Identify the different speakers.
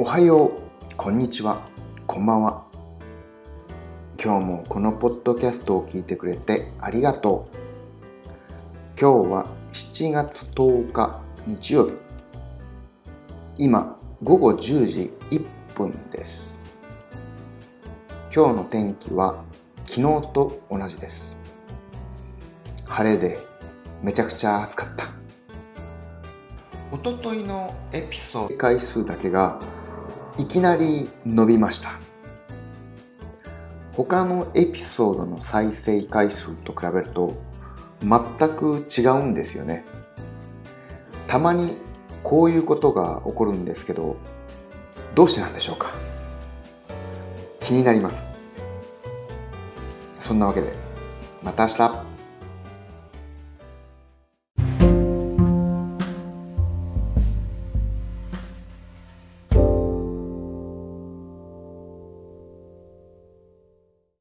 Speaker 1: おはよう、こんにちは、こんばんは。今日もこのポッドキャストを聞いてくれてありがとう。今日は7月10日日曜日。今、午後10時1分です。今日の天気は昨日と同じです。晴れでめちゃくちゃ暑かった。おとといのエピソード回数だけがいきなり伸びました。他のエピソードの再生回数と比べると全く違うんですよね。たまにこういうことが起こるんですけどどうしてなんでしょうか。気になります。そんなわけでまた明日。